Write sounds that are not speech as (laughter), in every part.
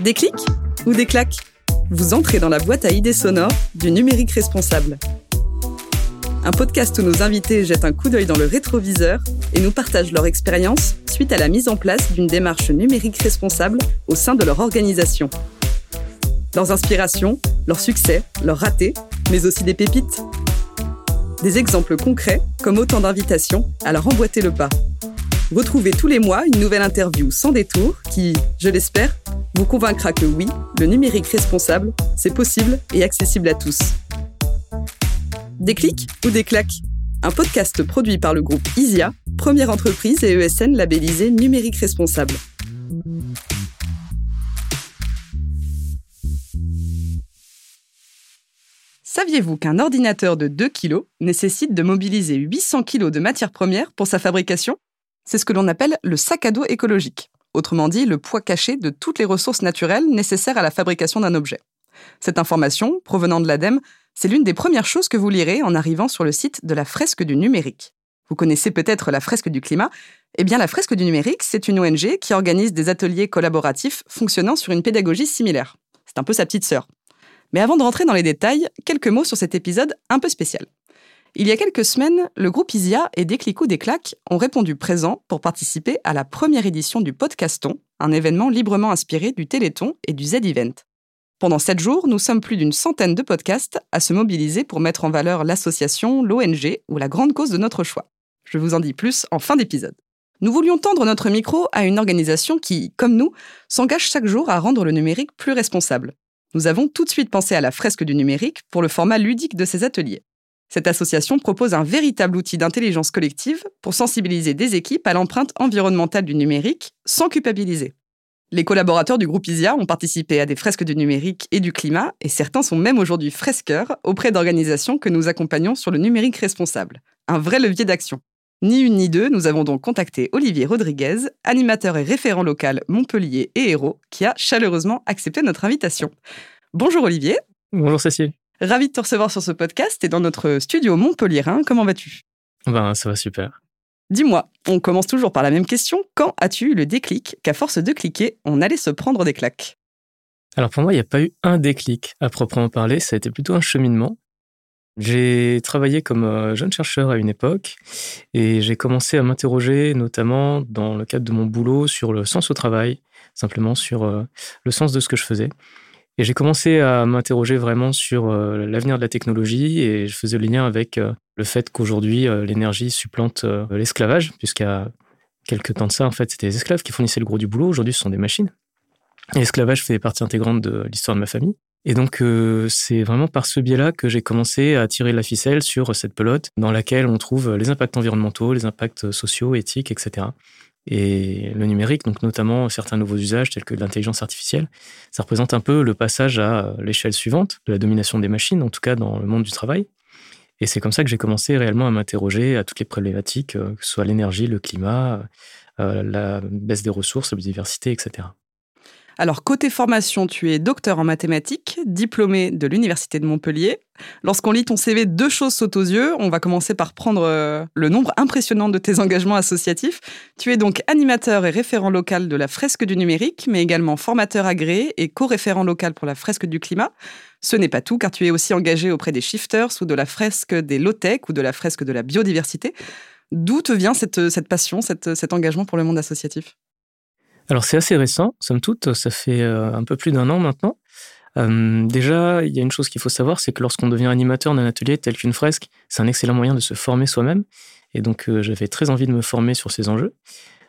Des clics ou des claques? Vous entrez dans la boîte à idées sonores du numérique responsable. Un podcast où nos invités jettent un coup d'œil dans le rétroviseur et nous partagent leur expérience suite à la mise en place d'une démarche numérique responsable au sein de leur organisation. Leurs inspirations, leurs succès, leurs ratés, mais aussi des pépites. Des exemples concrets comme autant d'invitations à leur emboîter le pas. Retrouvez tous les mois une nouvelle interview sans détour qui, je l'espère, vous convaincra que oui, le numérique responsable, c'est possible et accessible à tous. Des clics ou des claques? Un podcast produit par le groupe ISIA, première entreprise et ESN labellisée numérique responsable. Saviez-vous qu'un ordinateur de 2 kg nécessite de mobiliser 800 kg de matières premières pour sa fabrication? C'est ce que l'on appelle le sac à dos écologique, autrement dit le poids caché de toutes les ressources naturelles nécessaires à la fabrication d'un objet. Cette information, provenant de l'ADEME, c'est l'une des premières choses que vous lirez en arrivant sur le site de la fresque du numérique. Vous connaissez peut-être la fresque du climat Eh bien, la fresque du numérique, c'est une ONG qui organise des ateliers collaboratifs fonctionnant sur une pédagogie similaire. C'est un peu sa petite sœur. Mais avant de rentrer dans les détails, quelques mots sur cet épisode un peu spécial. Il y a quelques semaines, le groupe ISIA et Déclic ou Déclac ont répondu présent pour participer à la première édition du Podcaston, un événement librement inspiré du Téléthon et du Z-Event. Pendant sept jours, nous sommes plus d'une centaine de podcasts à se mobiliser pour mettre en valeur l'association, l'ONG ou la grande cause de notre choix. Je vous en dis plus en fin d'épisode. Nous voulions tendre notre micro à une organisation qui, comme nous, s'engage chaque jour à rendre le numérique plus responsable nous avons tout de suite pensé à la fresque du numérique pour le format ludique de ces ateliers. Cette association propose un véritable outil d'intelligence collective pour sensibiliser des équipes à l'empreinte environnementale du numérique sans culpabiliser. Les collaborateurs du groupe ISIA ont participé à des fresques du numérique et du climat, et certains sont même aujourd'hui fresqueurs auprès d'organisations que nous accompagnons sur le numérique responsable. Un vrai levier d'action. Ni une ni deux, nous avons donc contacté Olivier Rodriguez, animateur et référent local Montpellier et Hérault, qui a chaleureusement accepté notre invitation. Bonjour Olivier. Bonjour Cécile. Ravi de te recevoir sur ce podcast et dans notre studio Montpellierin. Comment vas-tu? Ben, ça va super. Dis-moi, on commence toujours par la même question. Quand as-tu eu le déclic qu'à force de cliquer, on allait se prendre des claques? Alors pour moi, il n'y a pas eu un déclic à proprement parler, ça a été plutôt un cheminement. J'ai travaillé comme euh, jeune chercheur à une époque et j'ai commencé à m'interroger notamment dans le cadre de mon boulot sur le sens au travail, simplement sur euh, le sens de ce que je faisais. Et j'ai commencé à m'interroger vraiment sur euh, l'avenir de la technologie et je faisais le lien avec le fait qu'aujourd'hui l'énergie supplante l'esclavage, a quelques temps de ça, en fait, c'était les esclaves qui fournissaient le gros du boulot. Aujourd'hui, ce sont des machines. L'esclavage fait partie intégrante de l'histoire de ma famille. Et donc, euh, c'est vraiment par ce biais-là que j'ai commencé à tirer la ficelle sur cette pelote dans laquelle on trouve les impacts environnementaux, les impacts sociaux, éthiques, etc. Et le numérique, donc notamment certains nouveaux usages tels que l'intelligence artificielle, ça représente un peu le passage à l'échelle suivante de la domination des machines, en tout cas dans le monde du travail. Et c'est comme ça que j'ai commencé réellement à m'interroger à toutes les problématiques, euh, que ce soit l'énergie, le climat, euh, la baisse des ressources, la biodiversité, etc. Alors, côté formation, tu es docteur en mathématiques, diplômé de l'Université de Montpellier. Lorsqu'on lit ton CV, deux choses sautent aux yeux. On va commencer par prendre euh, le nombre impressionnant de tes (laughs) engagements associatifs. Tu es donc animateur et référent local de la fresque du numérique, mais également formateur agréé et co-référent local pour la fresque du climat. Ce n'est pas tout, car tu es aussi engagé auprès des shifters ou de la fresque des low-tech ou de la fresque de la biodiversité. D'où te vient cette, passion, cet engagement pour le monde associatif? Alors c'est assez récent, somme toute, ça fait euh, un peu plus d'un an maintenant. Euh, déjà, il y a une chose qu'il faut savoir, c'est que lorsqu'on devient animateur d'un atelier tel qu'une fresque, c'est un excellent moyen de se former soi-même. Et donc euh, j'avais très envie de me former sur ces enjeux.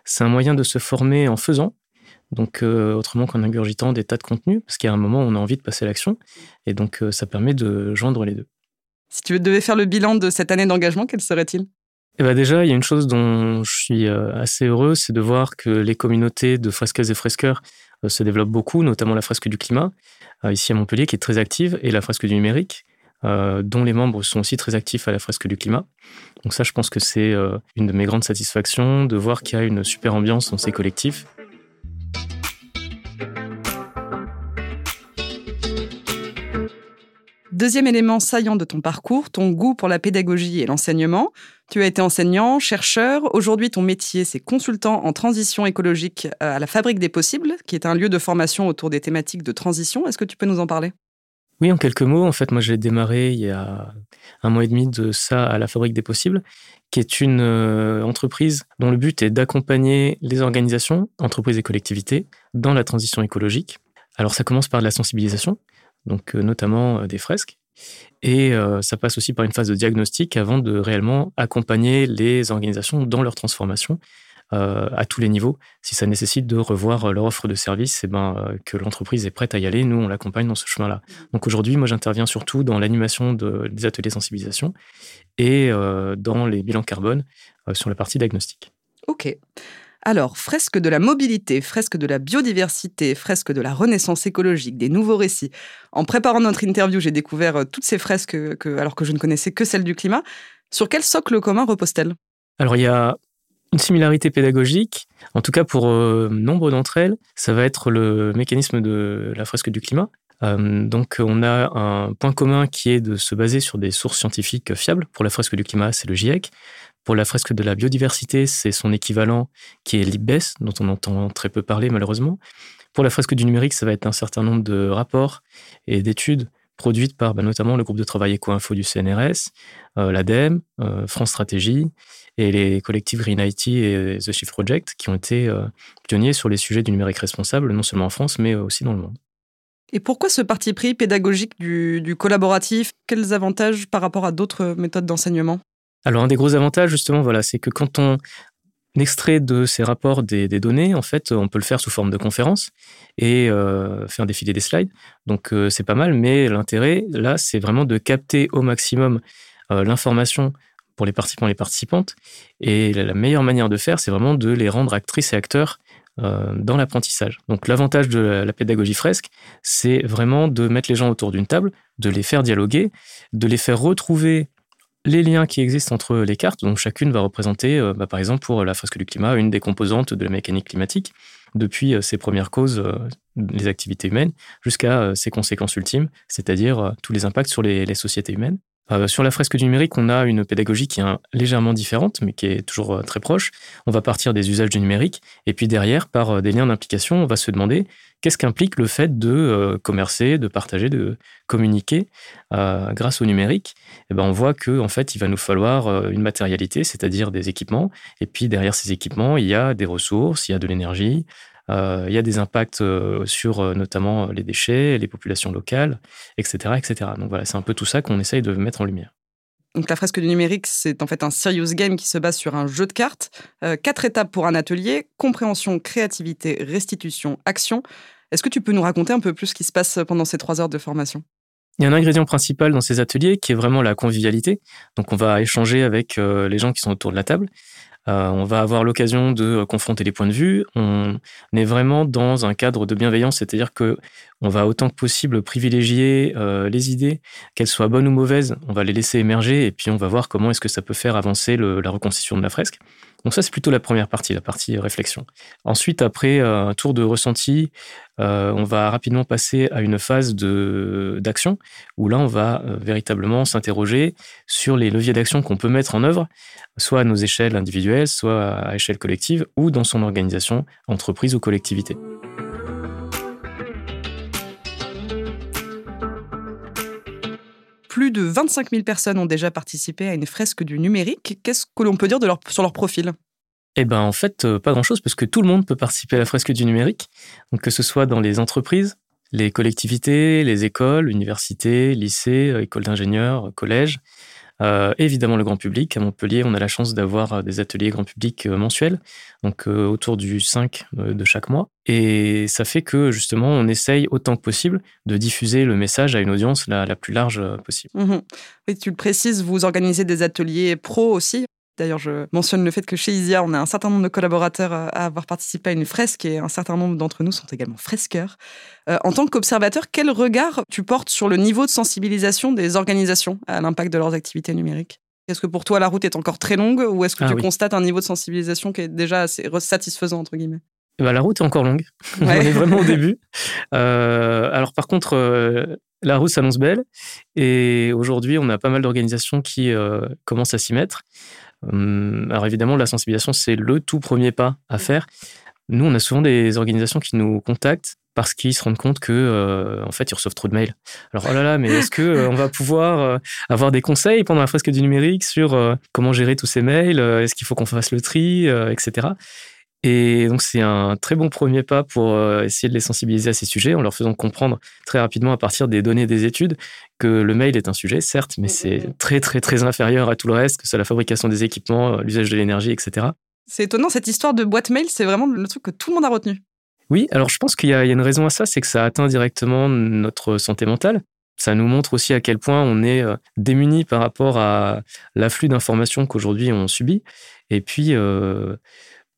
C'est un moyen de se former en faisant, donc autrement qu'en ingurgitant des tas de contenus, parce a un moment on a envie de passer à l'action. Et donc ça permet de joindre les deux. Si tu devais faire le bilan de cette année d'engagement, quel serait-il? Eh ben déjà, il y a une chose dont je suis euh, assez heureux, c'est de voir que les communautés de fresqueuses et fresqueurs euh, se développent beaucoup, notamment la fresque du climat, euh, ici à Montpellier, qui est très active, et la fresque du numérique, dont les membres sont aussi très actifs à la fresque du climat. Donc ça, je pense que c'est une de mes grandes satisfactions de voir qu'il y a une super ambiance dans ces collectifs. Deuxième élément saillant de ton parcours, ton goût pour la pédagogie et l'enseignement. Tu as été enseignant, chercheur. Aujourd'hui, ton métier, c'est consultant en transition écologique euh, à la Fabrique des Possibles, qui est un lieu de formation autour des thématiques de transition. Est-ce que tu peux nous en parler? Oui, en quelques mots. En fait, moi, j'ai démarré il y a un mois et demi de ça à la Fabrique des Possibles, qui est une euh, entreprise dont le but est d'accompagner les organisations, entreprises et collectivités dans la transition écologique. Alors, ça commence par de la sensibilisation, donc euh, notamment des fresques et euh, ça passe aussi par une phase de diagnostic avant de réellement accompagner les organisations dans leur transformation euh, à tous les niveaux. Si ça nécessite de revoir leur offre de service, et eh ben, euh, que l'entreprise est prête à y aller, nous, on l'accompagne dans ce chemin-là. Donc aujourd'hui, moi, j'interviens surtout dans l'animation de, des ateliers sensibilisation et dans les bilans carbone sur la partie diagnostic. OK. Alors, fresque de la mobilité, fresque de la biodiversité, fresque de la renaissance écologique, des nouveaux récits. En préparant notre interview, j'ai découvert euh, toutes ces fresques alors que je ne connaissais que celle du climat. Sur quel socle commun reposent-elles Alors, il y a une similarité pédagogique, en tout cas pour euh, nombre d'entre elles, ça va être le mécanisme de la fresque du climat. Euh, donc on a un point commun qui est de se baser sur des sources scientifiques fiables. Pour la fresque du climat, c'est le GIEC. Pour la fresque de la biodiversité, c'est son équivalent qui est l'IBES, dont on entend très peu parler malheureusement. Pour la fresque du numérique, ça va être un certain nombre de rapports et d'études produites par bah, notamment le groupe de travail Eco-Info du CNRS, euh, l'ADEME, euh, France Stratégie et les collectifs Green IT et The Shift Project qui ont été euh, pionniers sur les sujets du numérique responsable, non seulement en France, mais aussi dans le monde. Et pourquoi ce parti pris pédagogique du collaboratif? Quels avantages par rapport à d'autres méthodes d'enseignement? Alors, un des gros avantages, justement, voilà, c'est que quand on extrait de ces rapports des, données, en fait, on peut le faire sous forme de conférence et euh, faire défiler des slides. Donc, euh, c'est pas mal, mais l'intérêt, là, c'est vraiment de capter au maximum euh, l'information pour les participants et les participantes. Et la, meilleure manière de faire, c'est vraiment de les rendre actrices et acteurs dans l'apprentissage. Donc l'avantage de la, pédagogie fresque, c'est vraiment de mettre les gens autour d'une table, de les faire dialoguer, de les faire retrouver les liens qui existent entre les cartes. Donc chacune va représenter, euh, bah, par exemple, pour la fresque du climat, une des composantes de la mécanique climatique, depuis euh, ses premières causes, euh, les activités humaines, jusqu'à ses conséquences ultimes, c'est-à-dire tous les impacts sur les sociétés humaines. Sur la fresque du numérique, on a une pédagogie qui est légèrement différente, mais qui est toujours très proche. On va partir des usages du numérique, et puis derrière, par des liens d'implication, on va se demander qu'est-ce qu'implique le fait de commercer, de partager, de communiquer grâce au numérique? Eh ben, on voit que en fait, il va nous falloir une matérialité, c'est-à-dire des équipements. Et puis derrière ces équipements, il y a des ressources, il y a de l'énergie, euh, il y a des impacts euh, sur euh, notamment les déchets, les populations locales, etc. etc. Donc voilà, c'est un peu tout ça qu'on essaye de mettre en lumière. Donc la fresque du numérique, c'est en fait un serious game qui se base sur un jeu de cartes. quatre étapes pour un atelier compréhension, créativité, restitution, action. Est-ce que tu peux nous raconter un peu plus ce qui se passe pendant ces trois heures de formation? Il y a un ingrédient principal dans ces ateliers qui est vraiment la convivialité. Donc on va échanger avec les gens qui sont autour de la table. Euh, on va avoir l'occasion de euh, confronter les points de vue. On est vraiment dans un cadre de bienveillance, c'est-à-dire que on va autant que possible privilégier euh, les idées, qu'elles soient bonnes ou mauvaises. On va les laisser émerger et puis on va voir comment est-ce que ça peut faire avancer la reconstitution de la fresque. Donc ça, c'est plutôt la première partie, la partie réflexion. Ensuite, après un tour de ressenti, on va rapidement passer à une phase d'action où là, on va véritablement s'interroger sur les leviers d'action qu'on peut mettre en œuvre soit à nos échelles individuelles, soit à échelle collective, ou dans son organisation, entreprise ou collectivité. Plus de 25 000 personnes ont déjà participé à une fresque du numérique. Qu'est-ce que l'on peut dire sur leur profil? Eh ben en fait, euh, pas grand-chose, parce que tout le monde peut participer à la fresque du numérique. Que ce soit dans les entreprises, les collectivités, les écoles, universités, lycées, euh, écoles d'ingénieurs, collèges, euh, évidemment, le grand public. À Montpellier, on a la chance d'avoir euh, des ateliers grand public euh, mensuels, donc autour du 5 de chaque mois. Et ça fait que, justement, on essaye autant que possible de diffuser le message à une audience la, plus large possible. Mmh tu le précises, vous organisez des ateliers pro aussi D'ailleurs, je mentionne le fait que chez Isia, on a un certain nombre de collaborateurs à avoir participé à une fresque et un certain nombre d'entre nous sont également fresqueurs. Euh, en tant qu'observateur, quel regard tu portes sur le niveau de sensibilisation des organisations à l'impact de leurs activités numériques? Est-ce que pour toi, la route est encore très longue ou est-ce que ah tu constates un niveau de sensibilisation qui est déjà assez satisfaisant, entre guillemets? Eh ben, la route est encore longue. (laughs) on est vraiment au début. Euh, alors par contre, euh, La route s'annonce belle et aujourd'hui, on a pas mal d'organisations qui commencent à s'y mettre. Hum, alors évidemment, la sensibilisation, c'est le tout premier pas à faire. Nous, on a souvent des organisations qui nous contactent parce qu'ils se rendent compte que euh, en fait ils reçoivent trop de mails. Alors oh là là, mais est-ce que euh, on va (laughs) pouvoir euh, avoir des conseils pendant la fresque du numérique sur comment gérer tous ces mails Est-ce qu'il faut qu'on fasse le tri, etc. Et donc c'est un très bon premier pas pour essayer de les sensibiliser à ces sujets en leur faisant comprendre très rapidement à partir des données des études que le mail est un sujet, certes, mais c'est très très très inférieur à tout le reste, que ce soit la fabrication des équipements, l'usage de l'énergie, etc. C'est étonnant, cette histoire de boîte mail, c'est vraiment le truc que tout le monde a retenu. Oui, alors je pense qu'il y, a une raison à ça, c'est que ça atteint directement notre santé mentale. Ça nous montre aussi à quel point on est euh, démuni par rapport à l'afflux d'informations qu'aujourd'hui on subit. Et puis, euh,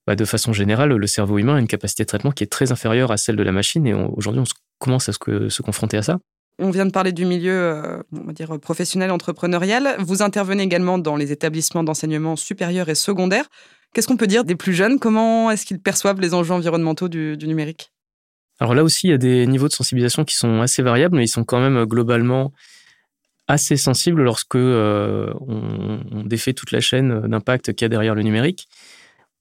bah, de façon générale, le cerveau humain a une capacité de traitement qui est très inférieure à celle de la machine. Et aujourd'hui, on commence à se, confronter à ça. On vient de parler du milieu, euh, on va dire professionnel, entrepreneurial. Vous intervenez également dans les établissements d'enseignement supérieur et secondaire. Qu'est-ce qu'on peut dire des plus jeunes? Comment est-ce qu'ils perçoivent les enjeux environnementaux du, numérique? Alors là aussi, il y a des niveaux de sensibilisation qui sont assez variables, mais ils sont quand même euh, globalement assez sensibles lorsque euh, on, défait toute la chaîne d'impact qu'il y a derrière le numérique.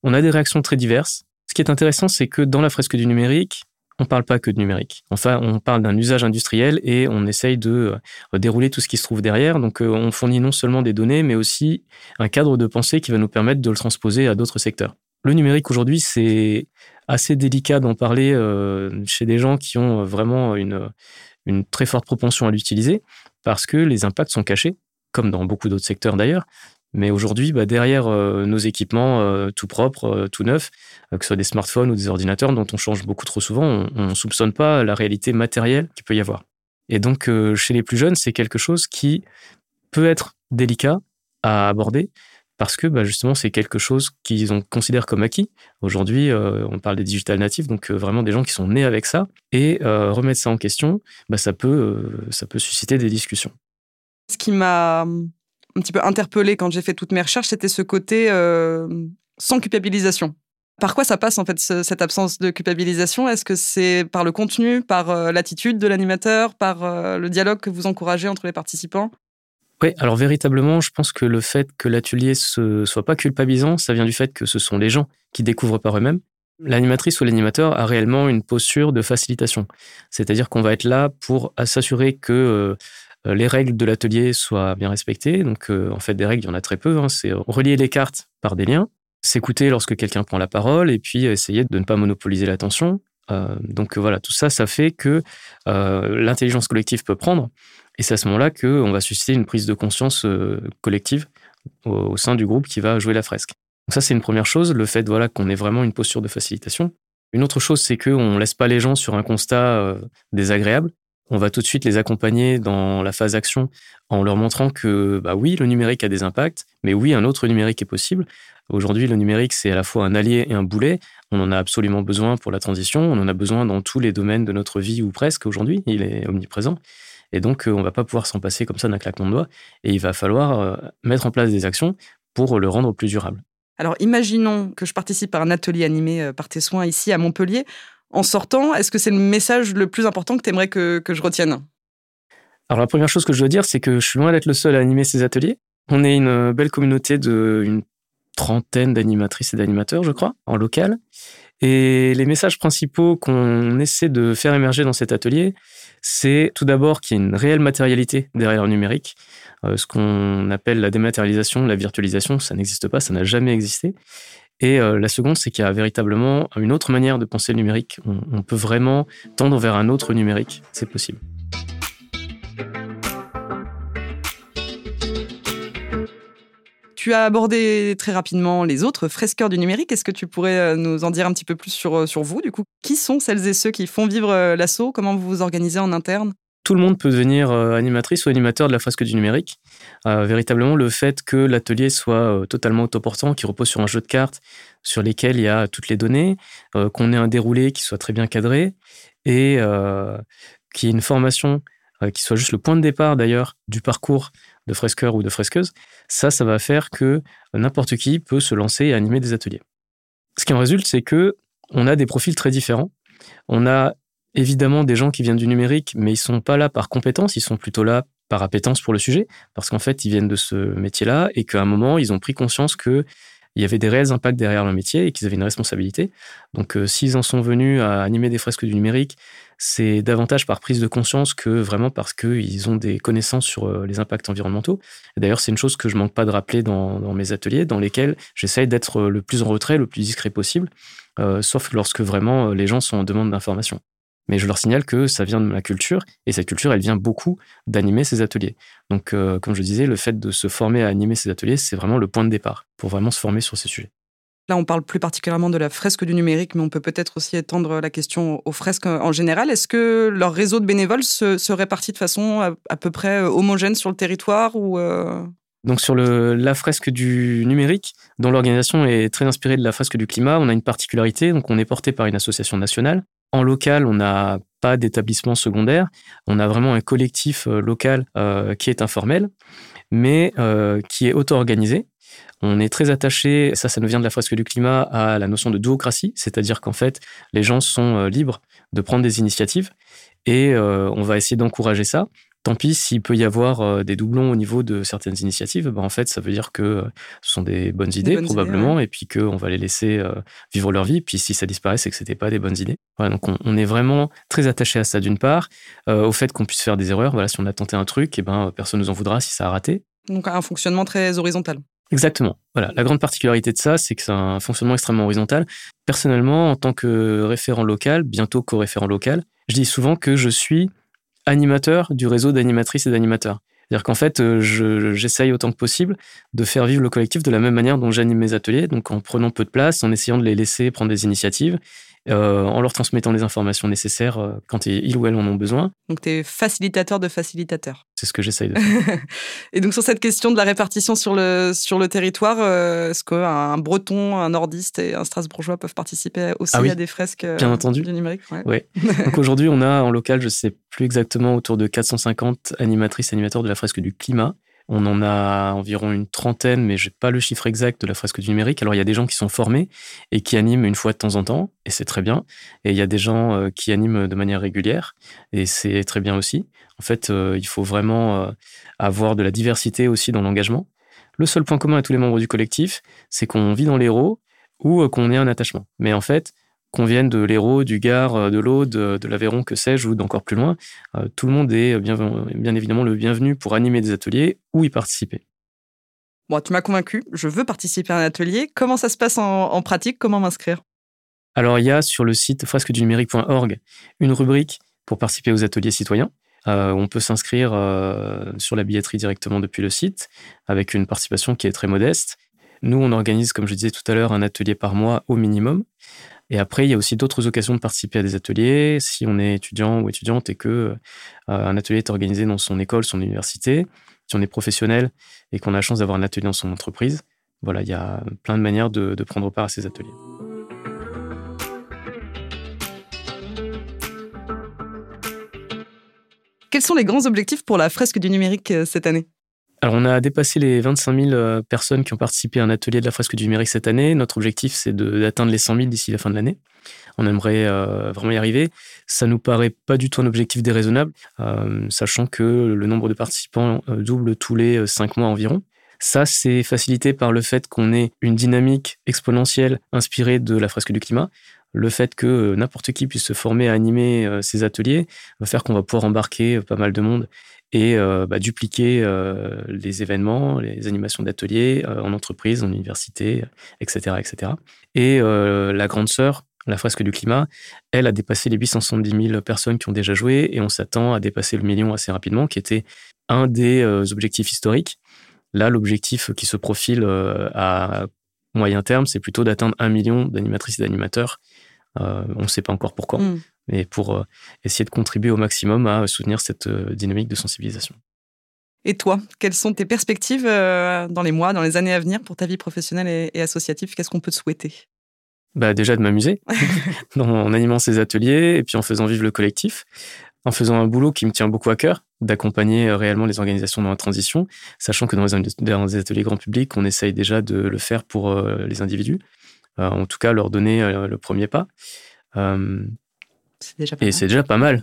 On a des réactions très diverses. Ce qui est intéressant, c'est que dans la fresque du numérique, on ne parle pas que de numérique. Enfin, on parle d'un usage industriel et on essaye de euh, dérouler tout ce qui se trouve derrière. Donc, euh, on fournit non seulement des données, mais aussi un cadre de pensée qui va nous permettre de le transposer à d'autres secteurs. Le numérique aujourd'hui, c'est assez délicat d'en parler euh, chez des gens qui ont vraiment une, une très forte propension à l'utiliser parce que les impacts sont cachés, comme dans beaucoup d'autres secteurs d'ailleurs. Mais aujourd'hui, bah, derrière euh, nos équipements euh, tout propres, euh, tout neufs, que ce soit des smartphones ou des ordinateurs dont on change beaucoup trop souvent, on ne soupçonne pas la réalité matérielle qu'il peut y avoir. Et donc, chez les plus jeunes, c'est quelque chose qui peut être délicat à aborder parce que bah, justement, c'est quelque chose qu'ils considèrent comme acquis. Aujourd'hui, on parle des digital natifs, donc vraiment des gens qui sont nés avec ça. Et remettre ça en question, bah, ça, peut, ça peut susciter des discussions. Ce qui m'a un petit peu interpellé quand j'ai fait toutes mes recherches, c'était ce côté euh, sans culpabilisation. Par quoi ça passe en fait cette absence de culpabilisation? Est-ce que c'est par le contenu, par euh, l'attitude de l'animateur, par euh, le dialogue que vous encouragez entre les participants? Oui, alors véritablement, je pense que le fait que l'atelier ne soit pas culpabilisant, ça vient du fait que ce sont les gens qui découvrent par eux-mêmes. L'animatrice ou l'animateur a réellement une posture de facilitation. C'est-à-dire qu'on va être là pour s'assurer que les règles de l'atelier soient bien respectées. Donc, euh, en fait, des règles, il y en a très peu. Hein. C'est relier les cartes par des liens, s'écouter lorsque quelqu'un prend la parole et puis essayer de ne pas monopoliser l'attention. Euh, donc voilà, tout ça, ça fait que l'intelligence collective peut prendre. Et c'est à ce moment-là qu'on va susciter une prise de conscience collective au, sein du groupe qui va jouer la fresque. Donc ça, c'est une première chose, le fait voilà, qu'on ait vraiment une posture de facilitation. Une autre chose, c'est qu'on ne laisse pas les gens sur un constat désagréable on va tout de suite les accompagner dans la phase action en leur montrant que, bah oui, le numérique a des impacts, mais oui, un autre numérique est possible. Aujourd'hui, le numérique, c'est à la fois un allié et un boulet. On en a absolument besoin pour la transition. On en a besoin dans tous les domaines de notre vie ou presque aujourd'hui. Il est omniprésent. Et donc, euh, on va pas pouvoir s'en passer comme ça d'un claquement de doigts. Et il va falloir euh, mettre en place des actions pour le rendre plus durable. Alors, imaginons que je participe à un atelier animé euh, par tes soins ici à Montpellier en sortant Est-ce que c'est le message le plus important que tu aimerais que, je retienne? Alors la première chose que je dois dire, c'est que je suis loin d'être le seul à animer ces ateliers. On est une belle communauté d'une trentaine d'animatrices et d'animateurs, je crois, en local. Et les messages principaux qu'on essaie de faire émerger dans cet atelier, c'est tout d'abord qu'il y a une réelle matérialité derrière le numérique. Euh, ce qu'on appelle la dématérialisation, la virtualisation, ça n'existe pas, ça n'a jamais existé. Et euh, la seconde, c'est qu'il y a véritablement une autre manière de penser le numérique. On, peut vraiment tendre vers un autre numérique. C'est possible. Tu as abordé très rapidement les autres fresqueurs du numérique. Est-ce que tu pourrais euh, nous en dire un petit peu plus sur, euh, sur vous, du coup? Qui sont celles et ceux qui font vivre l'assaut? Comment vous vous organisez en interne? Tout le monde peut devenir euh, animatrice ou animateur de la fresque du numérique. Euh, véritablement, le fait que l'atelier soit euh, totalement autoportant, qui repose sur un jeu de cartes sur lesquels il y a toutes les données, qu'on ait un déroulé qui soit très bien cadré et qu'il y ait une formation qui soit juste le point de départ d'ailleurs du parcours de fresqueur ou de fresqueuse, ça, ça va faire que n'importe qui peut se lancer et animer des ateliers. Ce qui en résulte, c'est que on a des profils très différents. On a évidemment des gens qui viennent du numérique, mais ils sont pas là par compétence, ils sont plutôt là par appétence pour le sujet, parce qu'en fait, ils viennent de ce métier-là et qu'à un moment, ils ont pris conscience que il y avait des réels impacts derrière leur métier et qu'ils avaient une responsabilité. Donc, euh, s'ils en sont venus à animer des fresques du numérique, c'est davantage par prise de conscience que vraiment parce qu'ils ont des connaissances sur euh, les impacts environnementaux. D'ailleurs, c'est une chose que je manque pas de rappeler dans, mes ateliers, dans lesquels j'essaye d'être le plus en retrait, le plus discret possible, euh, sauf lorsque vraiment les gens sont en demande d'information. Mais je leur signale que ça vient de ma culture et cette culture, elle vient beaucoup d'animer ces ateliers. Donc, euh, comme je disais, le fait de se former à animer ces ateliers, c'est vraiment le point de départ pour vraiment se former sur ces sujets. Là, on parle plus particulièrement de la fresque du numérique, mais on peut peut-être aussi étendre la question aux fresques en général. Est-ce que leur réseau de bénévoles se, répartit de façon à, peu près euh, homogène sur le territoire ou euh? Donc sur le, la fresque du numérique, dont l'organisation est très inspirée de la fresque du climat, on a une particularité. Donc on est porté par une association nationale en local, on n'a pas d'établissement secondaire. On a vraiment un collectif euh, local euh, qui est informel, mais euh, qui est auto-organisé. On est très attaché, ça, ça nous vient de la fresque du climat, à la notion de duocratie, c'est-à-dire qu'en fait, les gens sont libres de prendre des initiatives et on va essayer d'encourager ça. Tant pis s'il peut y avoir euh, des doublons au niveau de certaines initiatives, ben en fait, ça veut dire que euh, ce sont des bonnes idées, probablement, et puis qu'on va les laisser euh, vivre leur vie. Puis si ça disparaît, c'est que c'était pas des bonnes idées. Voilà, donc on, est vraiment très attaché à ça d'une part, au fait qu'on puisse faire des erreurs. Voilà, si on a tenté un truc, et eh ben personne nous en voudra si ça a raté. Donc un fonctionnement très horizontal. Exactement. Voilà. La grande particularité de ça, c'est que c'est un fonctionnement extrêmement horizontal. Personnellement, en tant que référent local, bientôt co-référent local, je dis souvent que je suis animateur du réseau d'animatrices et d'animateurs. C'est-à-dire qu'en fait, euh, j'essaye autant que possible de faire vivre le collectif de la même manière dont j'anime mes ateliers, donc en prenant peu de place, en essayant de les laisser prendre des initiatives euh, en leur transmettant les informations nécessaires euh, quand ils ou elles en ont besoin. Donc, tu es facilitateur de facilitateurs. C'est ce que j'essaye de (laughs) faire. et donc, sur cette question de la répartition sur le, sur le territoire, euh, est-ce qu'un breton, un nordiste et un strasbourgeois peuvent participer aussi ah à des fresques Bien entendu. du numérique? Oui. (laughs) donc, aujourd'hui, on a en local, je ne sais plus exactement, autour de 450 animatrices et animateurs de la fresque du climat. On en a environ une trentaine, mais j'ai pas le chiffre exact de la fresque du numérique. Alors il y a des gens qui sont formés et qui animent une fois de temps en temps, et c'est très bien. Et il y a des gens euh, qui animent de manière régulière, et c'est très bien aussi. En fait, euh, il faut vraiment euh, avoir de la diversité aussi dans l'engagement. Le seul point commun à tous les membres du collectif, c'est qu'on vit dans l'héros ou qu'on ait un attachement. Mais en fait, qu'on vienne de l'Hérault, du Gard, euh, de l'Aude, de l'Aveyron, que sais-je, ou d'encore plus loin, euh, tout le monde est bien, bien évidemment le bienvenu pour animer des ateliers ou y participer. Bon, tu m'as convaincu, je veux participer à un atelier. Comment ça se passe en, pratique? Comment m'inscrire? Alors, il y a sur le site fresquedunumérique.org une rubrique pour participer aux ateliers citoyens. Euh, on peut s'inscrire sur la billetterie directement depuis le site, avec une participation qui est très modeste. Nous, on organise, comme je disais tout à l'heure, un atelier par mois au minimum. Et après, il y a aussi d'autres occasions de participer à des ateliers. Si on est étudiant ou étudiante et que euh, un atelier est organisé dans son école, son université, si on est professionnel et qu'on a la chance d'avoir un atelier dans son entreprise, voilà, il y a plein de manières de, prendre part à ces ateliers. Quels sont les grands objectifs pour la fresque du numérique euh, cette année? Alors, on a dépassé les 25 000 euh, personnes qui ont participé à un atelier de la fresque du numérique cette année. Notre objectif, c'est d'atteindre les 100 000 d'ici la fin de l'année. On aimerait euh, vraiment y arriver. Ça nous paraît pas du tout un objectif déraisonnable, euh, sachant que le nombre de participants double tous les 5 mois environ. Ça, c'est facilité par le fait qu'on ait une dynamique exponentielle inspirée de la fresque du climat. Le fait que n'importe qui puisse se former à animer ces ateliers va faire qu'on va pouvoir embarquer pas mal de monde et euh, bah, dupliquer euh, les événements, les animations d'ateliers euh, en entreprise, en université, etc. etc. Et la grande sœur, la fresque du climat, elle a dépassé les 870 000 personnes qui ont déjà joué et on s'attend à dépasser le million assez rapidement, qui était un des objectifs historiques. Là, l'objectif qui se profile à moyen terme, c'est plutôt d'atteindre un million d'animatrices et d'animateurs. on ne sait pas encore pourquoi, mmh et pour euh, essayer de contribuer au maximum à soutenir cette euh, dynamique de sensibilisation. Et toi, quelles sont tes perspectives euh, dans les mois, dans les années à venir pour ta vie professionnelle et associative? Qu'est-ce qu'on peut te souhaiter? Bah déjà de m'amuser (laughs) (laughs) en animant ces ateliers et puis en faisant vivre le collectif, en faisant un boulot qui me tient beaucoup à cœur, d'accompagner réellement les organisations dans la transition, sachant que dans les, ateliers grand public, on essaye déjà de le faire pour les individus, en tout cas leur donner le premier pas C'est déjà pas Et c'est déjà pas mal.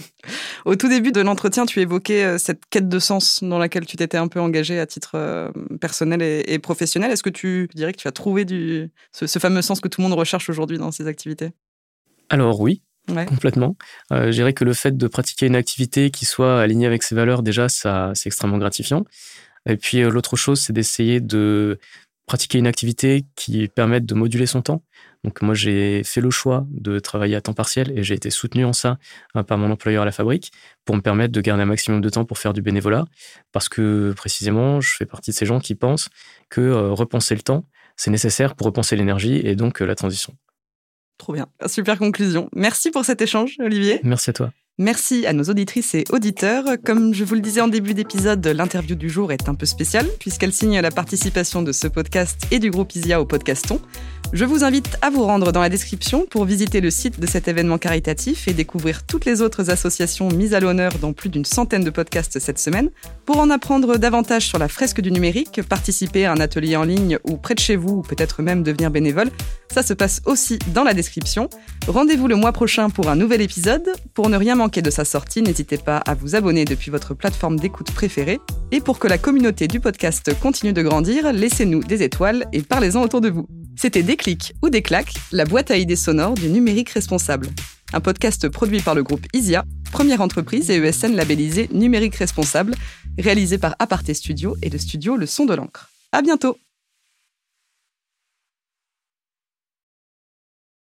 (laughs) Au tout début de l'entretien, tu évoquais euh, cette quête de sens dans laquelle tu t'étais un peu engagé à titre euh, personnel et, professionnel. Est-ce que tu dirais que tu as trouvé du, ce, ce fameux sens que tout le monde recherche aujourd'hui dans ces activités? Alors oui, Ouais. complètement. Euh, je dirais que le fait de pratiquer une activité qui soit alignée avec ses valeurs, déjà, ça, c'est extrêmement gratifiant. Et puis euh, l'autre chose, c'est d'essayer de pratiquer une activité qui permette de moduler son temps. Donc moi, j'ai fait le choix de travailler à temps partiel et j'ai été soutenu en ça euh, par mon employeur à la fabrique pour me permettre de garder un maximum de temps pour faire du bénévolat. Parce que précisément, je fais partie de ces gens qui pensent que euh, repenser le temps, c'est nécessaire pour repenser l'énergie et donc euh, la transition. Trop bien. Super conclusion. Merci pour cet échange, Olivier. Merci à toi. Merci à nos auditrices et auditeurs. Comme je vous le disais en début d'épisode, l'interview du jour est un peu spéciale puisqu'elle signe la participation de ce podcast et du groupe ISIA au podcaston. Je vous invite à vous rendre dans la description pour visiter le site de cet événement caritatif et découvrir toutes les autres associations mises à l'honneur dans plus d'une centaine de podcasts cette semaine. Pour en apprendre davantage sur la fresque du numérique, participer à un atelier en ligne ou près de chez vous ou peut-être même devenir bénévole, ça se passe aussi dans la description. Rendez-vous le mois prochain pour un nouvel épisode. Pour ne rien manquer de sa sortie, n'hésitez pas à vous abonner depuis votre plateforme d'écoute préférée. Et pour que la communauté du podcast continue de grandir, laissez-nous des étoiles et parlez-en autour de vous. C'était Déclic ou Déclac, la boîte à idées sonores du numérique responsable. Un podcast produit par le groupe ISIA, première entreprise et ESN labellisée numérique responsable, réalisé par Aparté Studio et le studio Le Son de l'encre. À bientôt!